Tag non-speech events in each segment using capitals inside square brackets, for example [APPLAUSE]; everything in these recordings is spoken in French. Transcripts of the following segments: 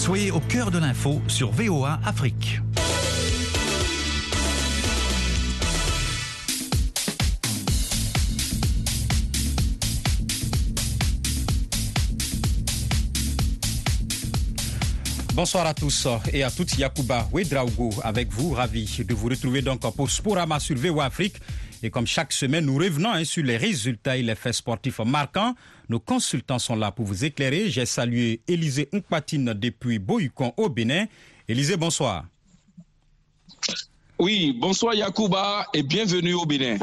Soyez au cœur de l'info sur VOA Afrique. Bonsoir à tous et à toutes. Yakuba Ouedraogo avec vous, ravi de vous retrouver donc pour Sporama sur VOA Afrique. Et comme chaque semaine, nous revenons hein, sur les résultats et les faits sportifs marquants. Nos consultants sont là pour vous éclairer. J'ai salué Élisée Nkpatine depuis Boyukon au Bénin. Élisée, bonsoir. Oui, bonsoir Yacouba et bienvenue au Bénin.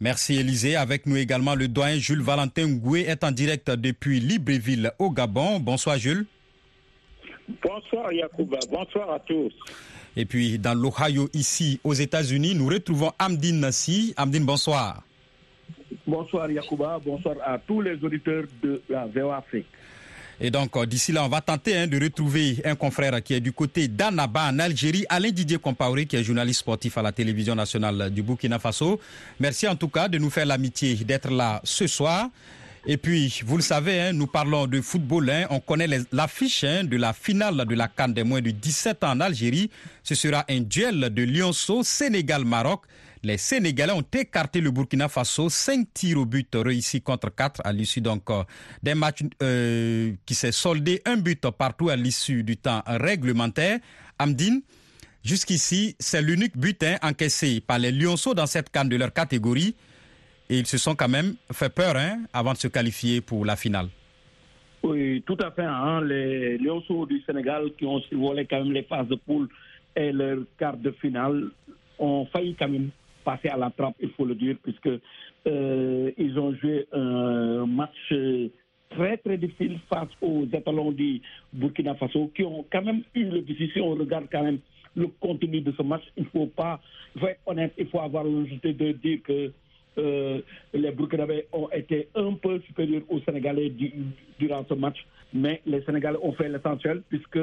Merci Élisée. Avec nous également le doyen Jules Valentin Ngoué est en direct depuis Libreville au Gabon. Bonsoir Jules. Bonsoir Yacouba, bonsoir à tous. Et puis dans l'Ohio, ici aux États-Unis, nous retrouvons Amdine Nassi. Amdine, bonsoir. Bonsoir Yacouba, bonsoir à tous les auditeurs de la VOA Afrique. Et donc, euh, d'ici là, on va tenter hein, de retrouver un confrère qui est du côté d'Annaba en Algérie, Alain Didier Compaoré, qui est journaliste sportif à la télévision nationale du Burkina Faso. Merci en tout cas de nous faire l'amitié d'être là ce soir. Et puis, vous le savez, hein, nous parlons de football. Hein, on connaît l'affiche de la finale de la Cannes des moins de 17 ans en Algérie. Ce sera un duel de Lyonceau, Sénégal-Maroc. Les Sénégalais ont écarté le Burkina Faso, 5 tirs au but réussis contre 4 à l'issue euh, d'un match euh, qui s'est soldé un but partout à l'issue du temps réglementaire. Amdine, jusqu'ici, c'est l'unique but encaissé par les Lyonceaux dans cette canne de leur catégorie. Et ils se sont quand même fait peur hein, avant de se qualifier pour la finale. Oui, tout à fait. Hein. Les Lyonceaux du Sénégal qui ont survolé quand même les phases de poule et leur quart de finale ont failli quand même passer à la trappe, il faut le dire, puisque euh, ils ont joué un match très très difficile face aux étalons du Burkina Faso qui ont quand même eu le difficile. Si on regarde quand même le contenu de ce match, il faut pas, il faut être honnête, il faut avoir l'honnêteté de dire que euh, les Burkinabés ont été un peu supérieurs aux Sénégalais durant ce match, mais les Sénégalais ont fait l'essentiel puisque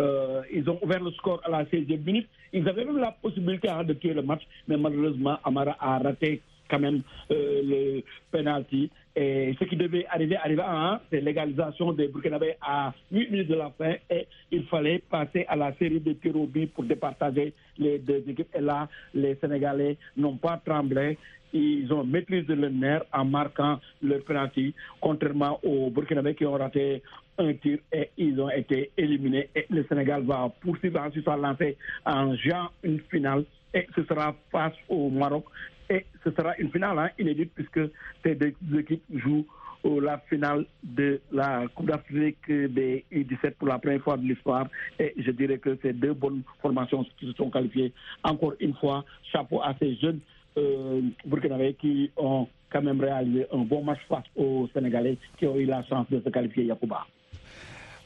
euh, ils ont ouvert le score à la 16e minute. Ils avaient même la possibilité hein, de tuer le match, mais malheureusement, Amara a raté quand même euh, le penalty. Et ce qui devait arriver arriva à c'est l'égalisation des Burkinabés à 8 minutes de la fin et il fallait passer à la série de tirs au but pour départager les deux équipes. Et là, les Sénégalais n'ont pas tremblé ils ont maîtrisé le nerf en marquant leur penalty, contrairement aux Burkinabés qui ont raté un tir et ils ont été éliminés. Et le Sénégal va poursuivre ensuite sa lancée en juin une finale et ce sera face au Maroc. Et ce sera une finale hein, inédite puisque ces deux équipes jouent la finale de la Coupe d'Afrique des U17 pour la première fois de l'histoire. Et je dirais que ces deux bonnes formations qui se sont qualifiées. Encore une fois, chapeau à ces jeunes euh, Burkinabés qui ont quand même réalisé un bon match face aux Sénégalais qui ont eu la chance de se qualifier Yacouba.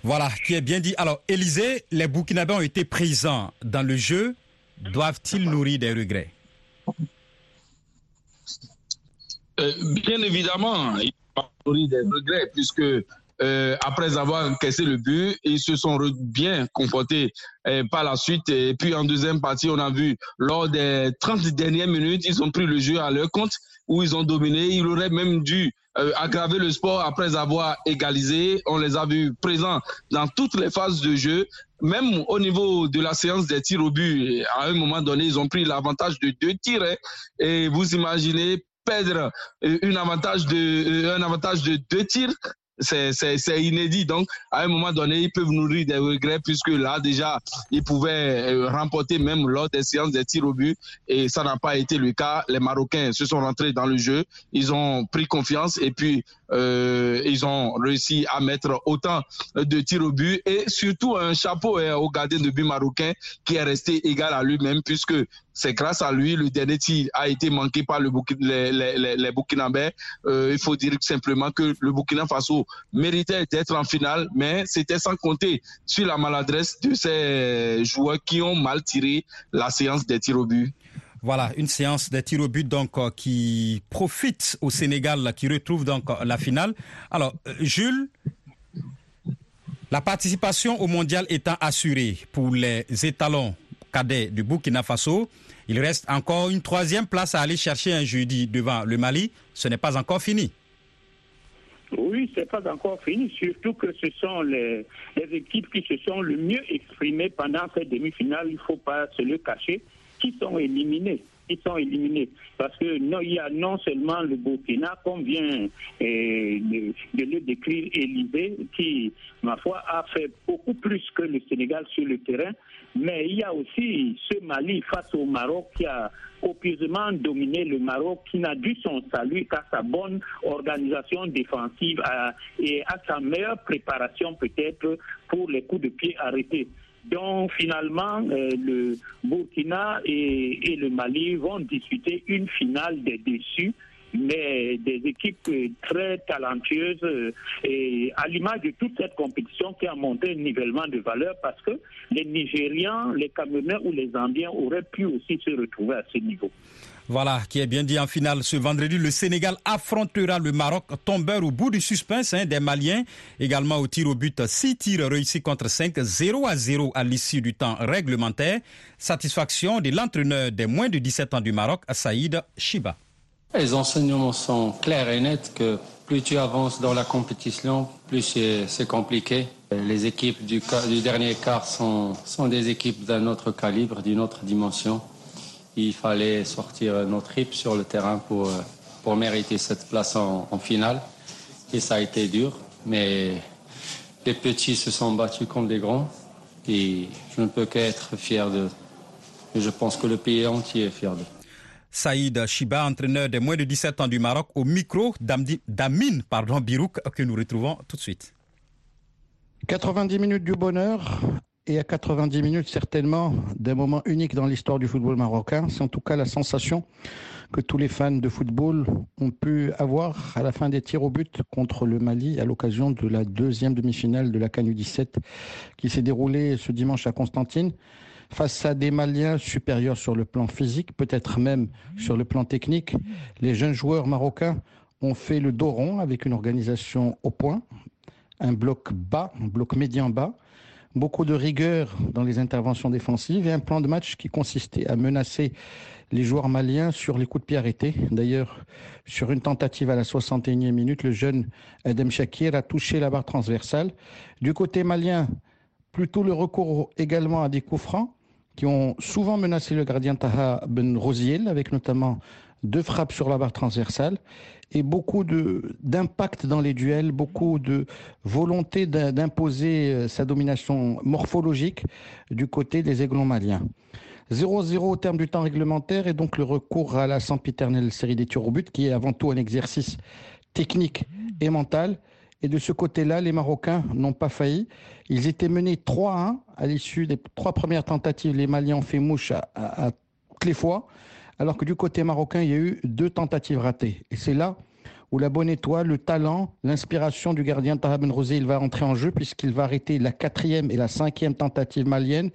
Voilà, qui est bien dit. Alors, Élisée, les Burkinabés ont été présents dans le jeu. Doivent-ils nourrir des regrets? Euh, Bien évidemment, ils doivent nourrir des regrets puisque euh, après avoir encaissé le but, ils se sont bien comportés euh, par la suite. Et puis en deuxième partie, on a vu lors des 30 dernières minutes, ils ont pris le jeu à leur compte où ils ont dominé. Ils auraient même dû euh, aggraver le sport après avoir égalisé. On les a vus présents dans toutes les phases de jeu. Même au niveau de la séance des tirs au but, à un moment donné, ils ont pris l'avantage de deux tirs. Hein. Et vous imaginez perdre un avantage de, un avantage de deux tirs c'est inédit. Donc, à un moment donné, ils peuvent nourrir des regrets puisque là, déjà, ils pouvaient euh, remporter même lors des séances des tirs au but et ça n'a pas été le cas. Les Marocains se sont rentrés dans le jeu, ils ont pris confiance et puis euh, ils ont réussi à mettre autant de tirs au but et surtout un chapeau hein, au gardien de but marocain qui est resté égal à lui-même puisque c'est grâce à lui le dernier tir a été manqué par le les, les. Euh, il faut dire simplement que le Burkina Faso méritait d'être en finale, mais c'était sans compter sur la maladresse de ces joueurs qui ont mal tiré la séance des tirs au but. Voilà, une séance des tirs au but donc euh, qui profite au Sénégal, qui retrouve donc euh, la finale. Alors, Jules, la participation au mondial étant assurée pour les étalons cadets du Burkina Faso, il reste encore une troisième place à aller chercher un jeudi devant le Mali. Ce n'est pas encore fini. Oui, c'est pas encore fini, surtout que ce sont les, les, équipes qui se sont le mieux exprimées pendant cette demi-finale, il ne faut pas se le cacher, qui sont éliminées ils sont éliminés. Parce que non, il y a non seulement le Burkina, comme vient eh, de, le décrire Élysée, qui, ma foi, a fait beaucoup plus que le Sénégal sur le terrain, mais il y a aussi ce Mali face au Maroc qui a copieusement dominé le Maroc, qui n'a dû son salut qu'à sa bonne organisation défensive et à sa meilleure préparation peut-être pour les coups de pied arrêtés. Donc finalement, euh, le Burkina et, le Mali vont discuter une finale des déçus mais des équipes très talentueuses euh, et à l'image de toute cette compétition qui a monté un nivellement de valeur parce que les Nigérians, les Camerounais ou les Zambiens auraient pu aussi se retrouver à ce niveau. Voilà, qui est bien dit en finale. Ce vendredi, le Sénégal affrontera le Maroc, tombeur au bout du suspense hein, des Maliens. Également au tir au but, 6 tirs réussis contre 5, 0 à 0 à l'issue du temps réglementaire. Satisfaction de l'entraîneur des moins de 17 ans du Maroc, Saïd Shiba. Les enseignements sont clairs et nets que plus tu avances dans la compétition, plus c'est compliqué. Les équipes du, du dernier quart sont, sont des équipes d'un autre calibre, d'une autre dimension il fallait sortir nos tripes sur le terrain pour, euh, pour mériter cette place en, finale. Et ça a été dur, mais les petits se sont battus comme des grands. Et je ne peux qu'être fier d'eux. Et je pense que le pays entier est fier d'eux. Saïd Chiba, entraîneur des moins de 17 ans du Maroc, au micro d'Amin pardon, Birouk, que nous retrouvons tout de suite. 90 minutes du bonheur et à 90 minutes certainement d'un moment unique dans l'histoire du football marocain. C'est en tout cas la sensation que tous les fans de football ont pu avoir à la fin des tirs au but contre le Mali à l'occasion de la deuxième demi-finale de la CANU 17 qui s'est déroulée ce dimanche à Constantine face à des Maliens supérieurs sur le plan physique, peut-être même sur le plan technique. Les jeunes joueurs marocains ont fait le dos rond avec une organisation au point, un bloc bas, un bloc médian bas, beaucoup de rigueur dans les interventions défensives et un plan de match qui consistait à menacer les joueurs maliens sur les coups de pied arrêtés. D'ailleurs, sur une tentative à la 61e minute, le jeune Adem Shakir a touché la barre transversale. Du côté malien, plutôt le recours également à des coups francs qui ont souvent menacé le gardien Taha Ben Rosiel, avec notamment deux frappes sur la barre transversale et beaucoup d'impact dans les duels, beaucoup de volonté d'imposer euh, sa domination morphologique du côté des aiglons maliens. 0-0 au terme du temps réglementaire et donc le recours à la sempiternelle série des tirs au but qui est avant tout un exercice technique et mental. Et de ce côté-là, les Marocains n'ont pas failli. Ils étaient menés 3-1 à l'issue des trois premières tentatives. Les Maliens ont fait mouche à, à toutes les fois alors que du côté marocain, il y a eu deux tentatives ratées. Et c'est là où la bonne étoile, le talent, l'inspiration du gardien Taha Ben Rosé, il va entrer en jeu puisqu'il va arrêter la quatrième et la cinquième tentative malienne,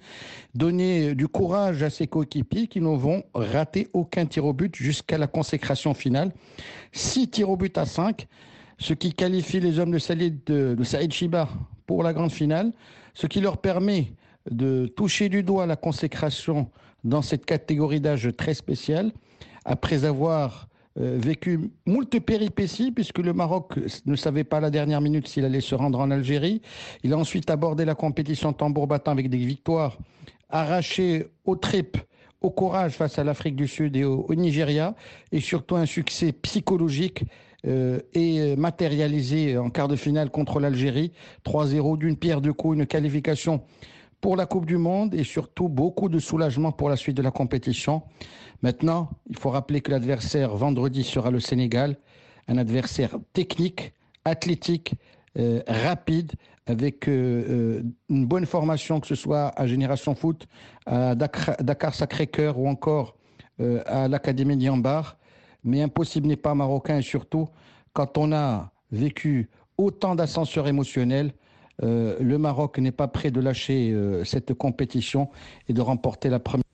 donner du courage à ses coéquipiers qui ne vont rater aucun tir au but jusqu'à la consécration finale. Six tirs au but à cinq, ce qui qualifie les hommes de Saïd, de, de Saïd Chiba pour la grande finale, ce qui leur permet de toucher du doigt la consécration dans cette catégorie d'âge très spéciale, après avoir euh, vécu moult péripéties, puisque le Maroc ne savait pas à la dernière minute s'il allait se rendre en Algérie. Il a ensuite abordé la compétition tambour battant avec des victoires arrachées aux tripes, au courage face à l'Afrique du Sud et au, Nigeria, et surtout un succès psychologique euh, et matérialisé en quart de finale contre l'Algérie. 3-0 d'une pierre de coups, une qualification pour la Coupe du Monde et surtout beaucoup de soulagement pour la suite de la compétition. Maintenant, il faut rappeler que l'adversaire vendredi sera le Sénégal, un adversaire technique, athlétique, euh, rapide, avec euh, euh, une bonne formation, que ce soit à Génération Foot, à Dakar, Sacré-Cœur ou encore à l'Académie Niambar. Mais impossible n'est pas marocain et surtout quand on a vécu autant d'ascenseurs émotionnels, euh, le Maroc n'est pas prêt de lâcher euh, cette compétition et de remporter la première.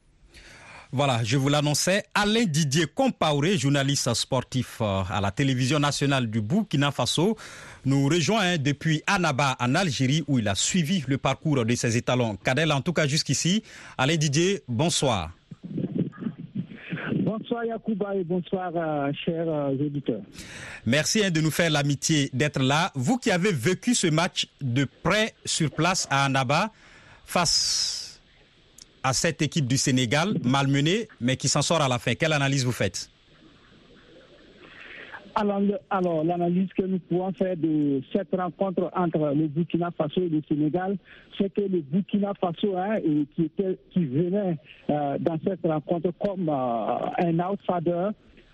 Voilà, je vous l'annonçais, Alain Didier Compaoré, journaliste sportif euh, à la télévision nationale du Burkina Faso, nous rejoint depuis Annaba en Algérie où il a suivi le parcours de ses étalons. Cadel, en tout cas jusqu'ici. Alain Didier, bonsoir. Bonsoir Yacouba et bonsoir euh, chers euh, auditeurs. Merci hein, de nous faire l'amitié d'être là. Vous qui avez vécu ce match de près sur place à Annaba face à cette équipe du Sénégal, malmenée, mais qui s'en sort à la fin. Quelle analyse vous faites? Alors, l'analyse que nous pouvons faire de cette rencontre entre le Burkina Faso et le Sénégal, c'est que le Burkina Faso, hein, qui, venait euh, dans cette rencontre comme euh, un outsider,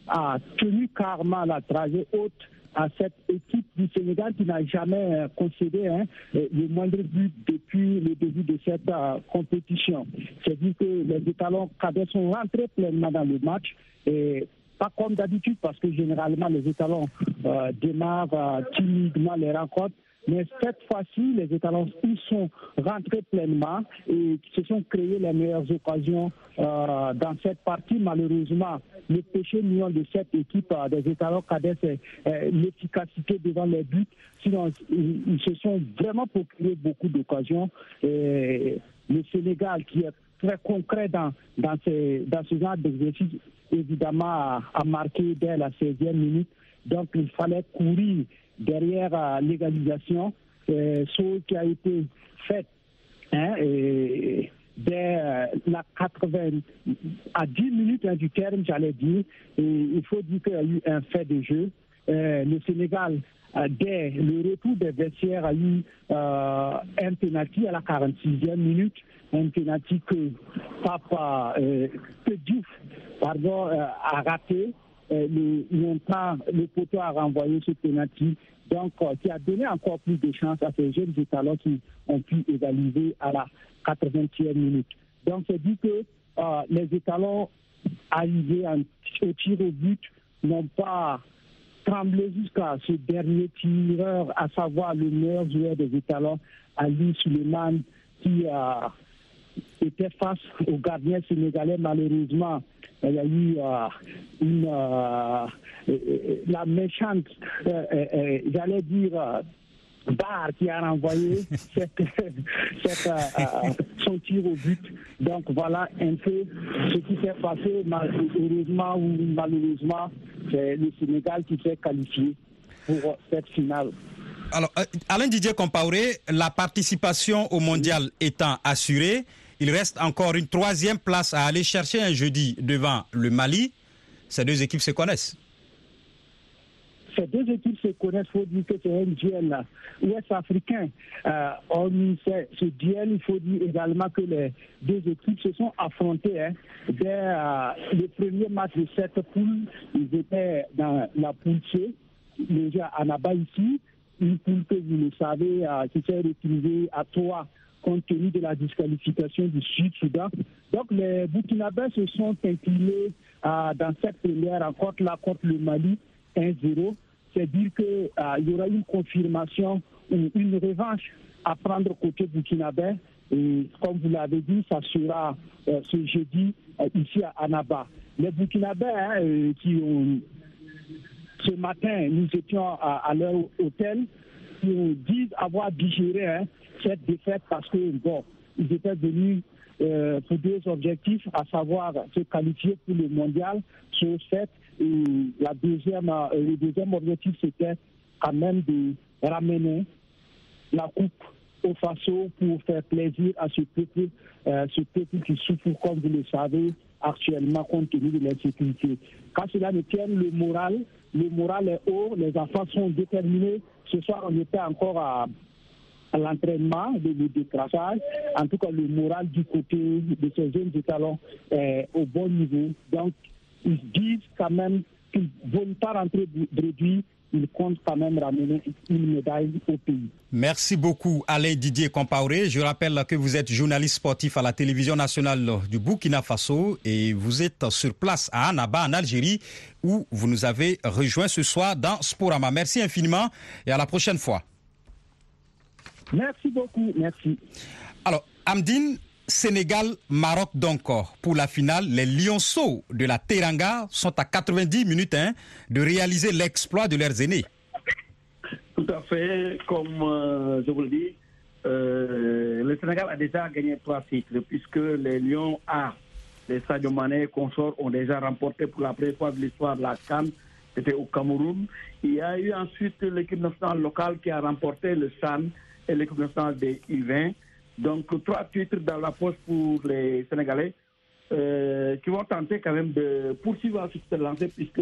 a tenu carrément la trajet haute à cette équipe du Sénégal qui n'a jamais euh, concédé hein, le moindre but depuis le début de cette compétition. C'est-à-dire que les étalons cadets sont rentrés pleinement dans le match et pas comme d'habitude, parce que généralement les étalons euh, démarrent euh, timidement les rencontres. Mais cette fois-ci, les étalons, ils sont rentrés pleinement et se sont créés les meilleures occasions euh, dans cette partie. Malheureusement, le péché mignon de cette équipe des étalons cadets, c'est l'efficacité devant les buts. Sinon, ils, se sont vraiment procurés beaucoup d'occasions. Le Sénégal, qui est très concret dans, dans, ces, dans ce genre d'exercice, évidemment, a, marqué dès la 16e minute. Donc, il fallait courir derrière euh, l'égalisation, euh, ce qui a été fait hein, dès euh, la 80, à 10 minutes hein, du terme, j'allais dire. Et il faut dire qu'il y a eu un fait de jeu. le Sénégal dès le retour des vestiaires, a eu un penalty à la 46e minute, un penalty que Papa, que Diouf pardon, euh, a raté. Euh, le, le poteau a renvoyé ce penalty, donc euh, qui a donné encore plus de chance à ces jeunes étalons qui ont pu égaliser à la 80e minute. Donc c'est dit que les étalons arrivés au tir au but n'ont pas tremblé jusqu'à ce dernier tireur, à savoir le meilleur joueur des étalons, Ali Suleiman, qui a était face au gardien sénégalais. Malheureusement, il y a eu euh, euh, euh, la méchante, j'allais dire, barre qui a renvoyé [LAUGHS] son tir au but. Donc voilà un peu ce qui s'est passé. Heureusement ou malheureusement, c'est le Sénégal qui s'est qualifié pour cette finale. Alors, Alain Didier Compaoré, la participation au mondial étant assurée, il reste encore une troisième place à aller chercher un jeudi devant le Mali. Ces deux équipes se connaissent. Ces deux équipes se connaissent, il faut dire que c'est un duel ouest-africain. Euh, ce duel, il faut dire également que les deux équipes se sont affrontées. Hein. Dès euh, le premier match de cette poule, ils étaient dans la poule C, déjà à Naba ici, une poule que vous le savez, euh, qui s'est retrouvée à trois compte tenu de la disqualification du Sud-Soudan. Donc les Burkinabés se sont inclinés euh, dans cette première rencontre-là contre le Mali 1-0. C'est dire qu'il euh, y aura une confirmation ou une revanche à prendre côté burkinabé. Et comme vous l'avez dit, ça sera euh, ce jeudi ici à Annaba. Les Burkinabés hein, qui ont ce matin, nous étions à, leur hôtel, qui disent avoir digéré hein, cette défaite parce que, bon, ils étaient venus euh, pour deux objectifs, à savoir se qualifier pour le mondial, chose faite. La deuxième, euh, le deuxième objectif, c'était quand même de ramener la coupe au Faso pour faire plaisir à ce peuple, euh, ce peuple qui souffre, comme vous le savez, actuellement compte tenu de l'insécurité. Quand cela ne tient, le moral, le moral est haut, les enfants sont déterminés. Ce soir, on était encore à l'entraînement, le, décrassage. En tout cas, le moral du côté de ces jeunes étalons est au bon niveau. Donc, ils disent quand même qu'ils ne vont pas rentrer réduit ils comptent quand même ramener une médaille au pays. Merci beaucoup Alain Didier Compaoré. Je rappelle que vous êtes journaliste sportif à la télévision nationale du Burkina Faso et vous êtes sur place à Annaba en Algérie où vous nous avez rejoint ce soir dans Sporama. Merci infiniment et à la prochaine fois. Merci beaucoup, merci. Alors, Amdine, Sénégal, Maroc donc pour la finale. Les Lionceaux de la Teranga sont à 90 minutes hein, de réaliser l'exploit de leurs aînés. Tout à fait, comme euh, je vous le dis, euh, le Sénégal a déjà gagné trois cycles puisque les Lions A les Sadio Mané et consorts ont déjà remporté pour la première fois de l'histoire la Cannes. C'était au Cameroun. Il y a eu ensuite l'équipe nationale locale qui a remporté le SAN et l'équipe nationale des U20. Donc trois titres dans la poche pour les Sénégalais euh, qui vont tenter quand même de poursuivre sur cette lancée puisque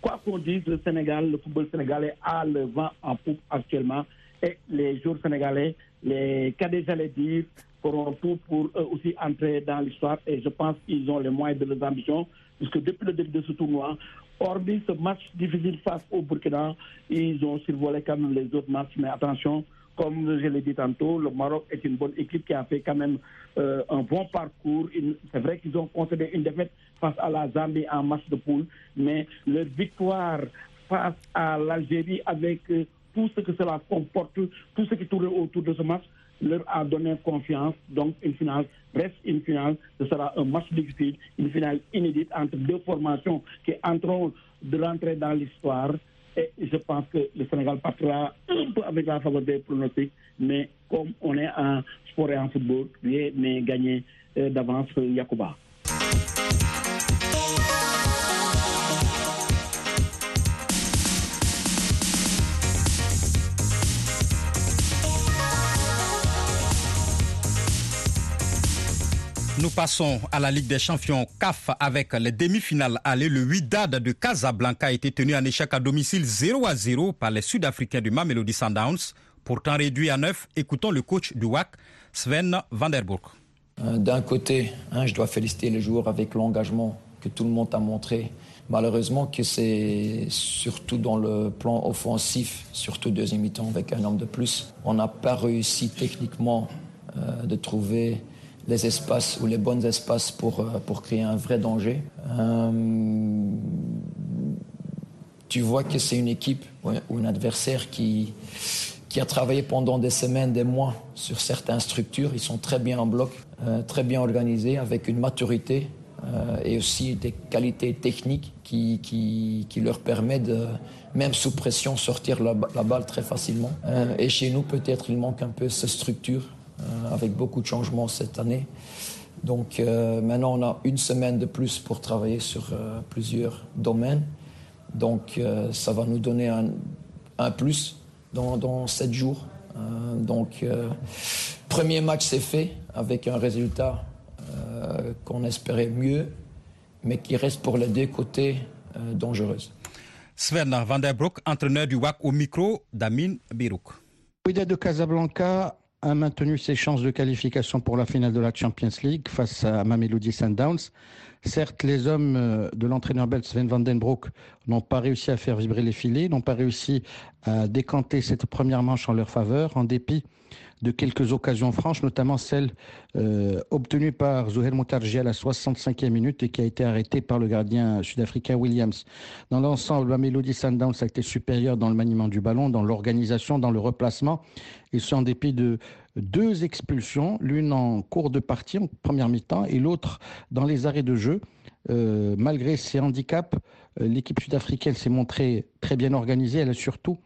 quoi qu'on dise, le Sénégal, le football sénégalais a le vent en poupe actuellement et les joueurs sénégalais, les cadets, j'allais dire, feront tout pour eux aussi entrer dans l'histoire et je pense qu'ils ont les moyens de leurs ambitions puisque depuis le début de ce tournoi, hormis ce match difficile face au Burkina, ils ont survolé quand même les autres matchs, mais attention, comme je l'ai dit tantôt, le Maroc est une bonne équipe qui a fait quand même euh, un bon parcours. C'est vrai qu'ils ont concédé une défaite face à la Zambie en match de poule, mais leur victoire face à l'Algérie avec euh, tout ce que cela comporte, tout ce qui tourne autour de ce match, leur a donné confiance. Donc, une finale reste une finale. Ce sera un match difficile, une finale inédite entre deux formations qui entreront de l'entrée dans l'histoire. Et je pense que le Sénégal partira un peu avec la faveur des pronostics, mais comme on est en sport et en football, rien n'est gagné euh, d'avance Yacouba. Nous passons à la Ligue des champions CAF avec les demi-finales allées. Le 8 Dad de Casablanca a été tenu en échec à domicile 0 à 0 par les Sud-Africains du Mamelody Sundowns. Pourtant réduit à 9, écoutons le coach du WAC, Sven Vanderburg. Euh, d'un côté, hein, je dois féliciter les joueurs avec l'engagement que tout le monde a montré. Malheureusement que c'est surtout dans le plan offensif, surtout deuxième mi-temps avec un homme de plus. On n'a pas réussi techniquement euh, de trouver les espaces ou les bons espaces pour, euh, pour créer un vrai danger. Euh, tu vois que c'est une équipe ou un adversaire qui, qui a travaillé pendant des semaines, des mois sur certaines structures. Ils sont très bien en bloc, euh, très bien organisés, avec une maturité et aussi des qualités techniques qui, qui, qui, leur permettent de, même sous pression, sortir la, balle très facilement. et chez nous, peut-être, il manque un peu cette structure avec beaucoup de changements cette année. Donc euh, maintenant, on a une semaine de plus pour travailler sur euh, plusieurs domaines. Donc ça va nous donner un, un plus dans, dans sept jours. donc premier match c'est fait avec un résultat qu'on espérait mieux, mais qui reste pour les deux côtés dangereuse. Sven Van der Broek, entraîneur du WAC au micro d'Amin Birouk. de Casablanca a maintenu ses chances de qualification pour la finale de la Champions League face à Mamelody Sundowns. Certes, les hommes euh, de l'entraîneur belge Sven van den Broek n'ont pas réussi à faire vibrer les filets, n'ont pas réussi à décanter cette première manche en leur faveur, en dépit de quelques occasions franches, notamment celle euh, obtenue par Zouhel Moutarji à la 65e minute et qui a été arrêtée par le gardien sud-africain Williams. Dans l'ensemble, la Melody Sundowns a été supérieure dans le maniement du ballon, dans l'organisation, dans le replacement, et ce en dépit de deux expulsions, l'une en cours de partie, en première mi-temps, et l'autre dans les arrêts de jeu. Euh, malgré ses handicaps, euh, l'équipe sud-africaine s'est montrée très bien organisée. Elle a surtout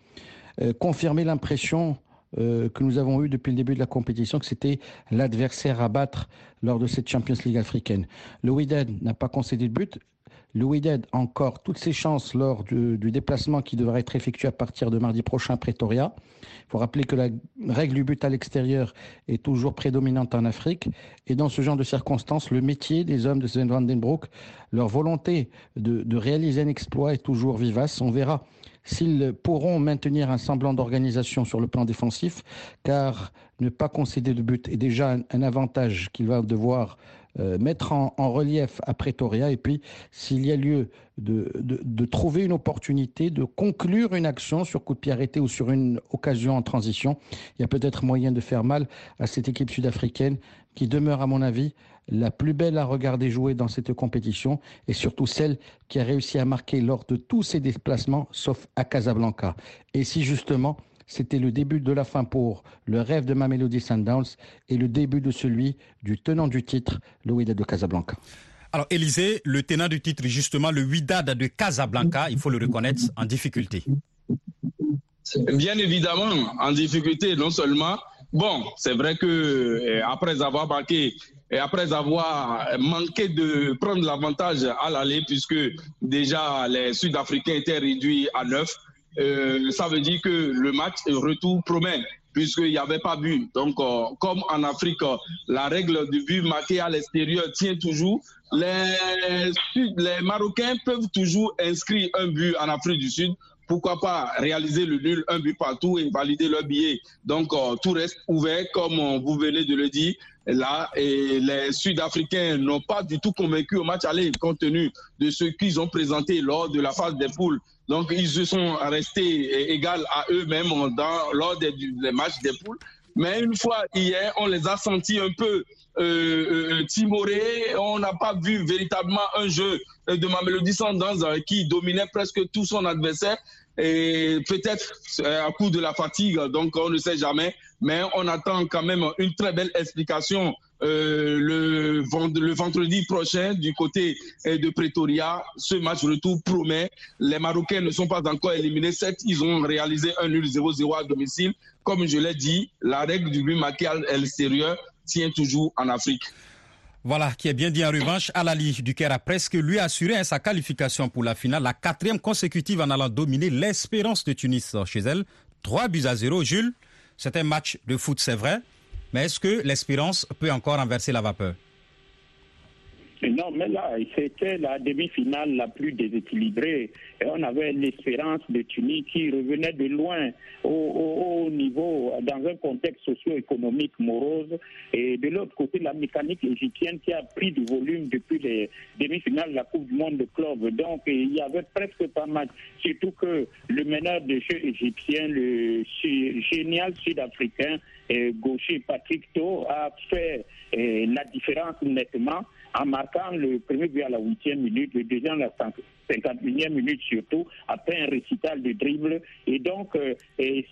confirmé l'impression euh, que nous avons eu depuis le début de la compétition, que c'était l'adversaire à battre lors de cette Champions League africaine. Le Wydad n'a pas concédé de but. Le Wydad a encore toutes ses chances lors du, déplacement qui devrait être effectué à partir de mardi prochain à Pretoria. Il faut rappeler que la règle du but à l'extérieur est toujours prédominante en Afrique. Et dans ce genre de circonstances, le métier des hommes de Sven van den Broek, leur volonté de réaliser un exploit est toujours vivace. On verra s'ils pourront maintenir un semblant d'organisation sur le plan défensif, car ne pas concéder de but est déjà un, avantage qu'il va devoir euh, mettre en, relief à Pretoria. Et puis, s'il y a lieu de, de, trouver une opportunité, de conclure une action sur coup de pied arrêté ou sur une occasion en transition, il y a peut-être moyen de faire mal à cette équipe sud-africaine qui demeure, à mon avis, la plus belle à regarder jouer dans cette compétition et surtout celle qui a réussi à marquer lors de tous ses déplacements, sauf à Casablanca. Et si justement c'était le début de la fin pour le rêve de Mamelody Sundowns et le début de celui du tenant du titre, le Wydad de Casablanca. Alors, Élisée, le tenant du titre, justement, le Wydad de Casablanca, il faut le reconnaître, en difficulté. Bien évidemment, en difficulté, non seulement. Bon, c'est vrai que euh, après avoir marqué et après avoir manqué de prendre l'avantage à l'aller, puisque déjà les Sud-Africains étaient réduits à 9, euh, ça veut dire que le match retour promet puisqu'il n'y avait pas but. Donc, euh, comme en Afrique, la règle du but marqué à l'extérieur tient toujours, les, les Marocains peuvent toujours inscrire un but en Afrique du Sud pourquoi pas réaliser le nul, un but partout et valider leur billet. Donc euh, tout reste ouvert, comme vous venez de le dire. Là, les Sud-Africains n'ont pas du tout convaincu au match aller, compte tenu de ce qu'ils ont présenté lors de la phase des poules. Donc ils se sont restés égaux à eux-mêmes lors des, matchs des poules. Mais une fois hier, on les a sentis un peu euh, euh, timorés. On n'a pas vu véritablement un jeu de Mamelody Sundowns qui dominait presque tout son adversaire. Et peut-être à coup de la fatigue, donc on ne sait jamais. Mais on attend quand même une très belle explication euh, le, vendredi prochain du côté de Pretoria. Ce match retour promet. Les Marocains ne sont pas encore éliminés. Certes, ils ont réalisé un nul 0-0 à domicile. Comme je l'ai dit, la règle du but marqué à tient toujours en Afrique. Voilà, qui est bien dit en revanche, Alali Duquer a presque lui assuré sa qualification pour la finale, la quatrième consécutive en allant dominer l'espérance de Tunis chez elle. 3 buts à 0. Jules, c'est un match de foot, c'est vrai, mais est-ce que l'espérance peut encore renverser la vapeur? Non, mais là, c'était la demi-finale la plus déséquilibrée. Et on avait l'espérance de Tunis qui revenait de loin au, au, niveau, dans un contexte socio-économique morose. Et de l'autre côté, la mécanique égyptienne qui a pris du volume depuis les demi-finales de la Coupe du Monde de club. Donc, il y avait presque pas mal. Surtout que le meneur de jeu égyptien, le génial sud-africain, gaucher Patrick To, a fait la différence nettement en marquant le premier but à la huitième minute, le deuxième à la 51e minute surtout, après un récital de dribble. Et donc, euh,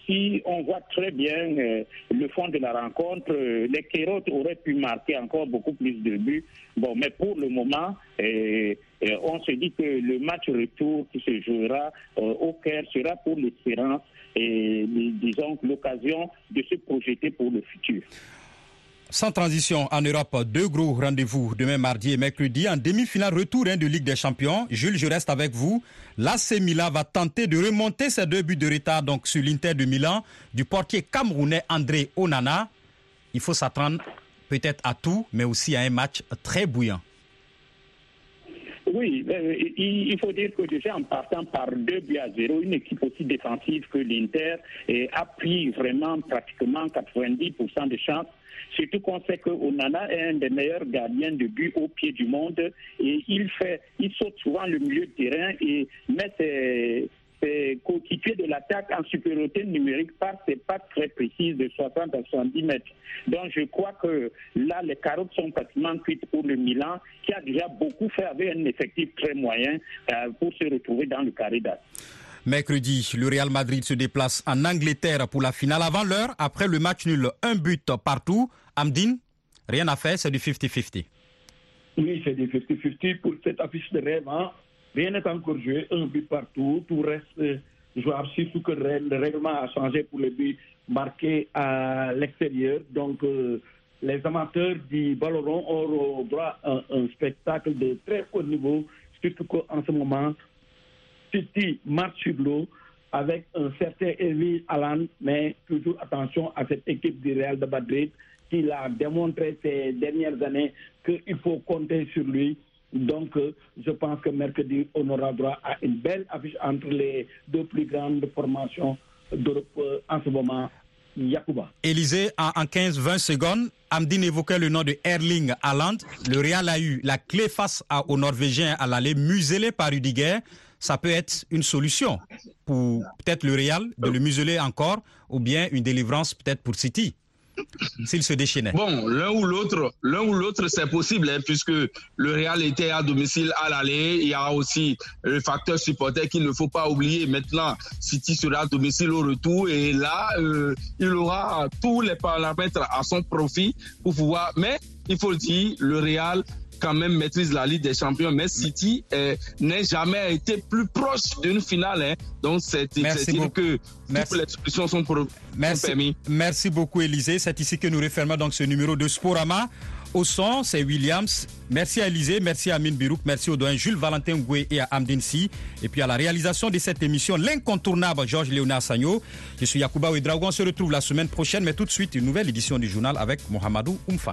si on voit très bien euh, le fond de la rencontre, euh, les Kérotes auraient pu marquer encore beaucoup plus de buts. Bon, mais pour le moment, on se dit que le match retour qui se jouera au Caire sera pour l'espérance et disons l'occasion de se projeter pour le futur. Sans transition en Europe, deux gros rendez-vous demain mardi et mercredi en demi-finale retour hein, de Ligue des Champions. Jules, je reste avec vous. L'AC Milan va tenter de remonter ses deux buts de retard donc sur l'Inter de Milan du portier camerounais André Onana. Il faut s'attendre peut-être à tout, mais aussi à un match très bouillant. Oui, euh, il faut dire que déjà en partant par deux buts à zéro, une équipe aussi défensive que l'Inter a pris vraiment pratiquement 90% de chances. Surtout qu'on sait que Onana est un des meilleurs gardiens de but au pied du monde et il fait, il saute souvent le milieu de terrain et met ses, constitué de l'attaque en supériorité numérique par ses pattes très précises de 60 à 70 mètres. Donc je crois que là, les carottes sont pratiquement cuites pour le Milan, qui a déjà beaucoup fait avec un effectif très moyen euh, pour se retrouver dans le carré d'as. Mercredi, le Real Madrid se déplace en Angleterre pour la finale avant l'heure. Après le match nul, un but partout. Amdine, rien à faire, c'est du 50-50. Oui, c'est du 50-50 pour cette affiche de rêve. Hein. Rien n'est encore joué, un but partout. Tout reste euh, jouable, surtout que le règlement a changé pour les buts marqués à l'extérieur. Donc, euh, les amateurs du ballon auront droit à un, spectacle de très haut niveau, surtout qu'en ce moment, City marche sur l'eau avec un certain Elvis Alan, mais toujours attention à cette équipe du Real de Madrid qui a démontré ces dernières années qu'il faut compter sur lui. Donc, euh, je pense que mercredi, on aura droit à une belle affiche entre les deux plus grandes formations d'Europe euh, en ce moment. Yacouba. Élysée, en, 15-20 secondes, Amdine évoquait le nom de Erling Haaland. Le Real a eu la clé face aux Norvégiens à l'aller, muselé par Rudiger ça peut être une solution pour peut-être le Real de le museler encore ou bien une délivrance peut-être pour City s'il se déchaînait. Bon, l'un ou l'autre, l'un ou l'autre, c'est possible, hein, puisque le Real était à domicile à l'aller. Il y a aussi le facteur supporter qu'il ne faut pas oublier. Maintenant, City sera à domicile au retour et là, euh, il aura tous les paramètres à son profit pour pouvoir. Mais il faut le dire, le Real quand même maîtrise la Ligue des Champions, mais City euh, n'a jamais été plus proche d'une finale. Hein. Donc, c'est dire que toutes les solutions sont, pour, Merci. Merci beaucoup, Élisée. C'est ici que nous refermons donc ce numéro de Sporama. Au son, c'est Williams. Merci à Élisée, merci à Amine Birouk, merci au doyen Jules Valentin Goué et à Amdine Si. Et puis à la réalisation de cette émission, l'incontournable Georges Léonard Sagno. Je suis Yacouba Ouedraogo. On se retrouve la semaine prochaine, mais tout de suite, une nouvelle édition du journal avec Mohamedou Oumfa.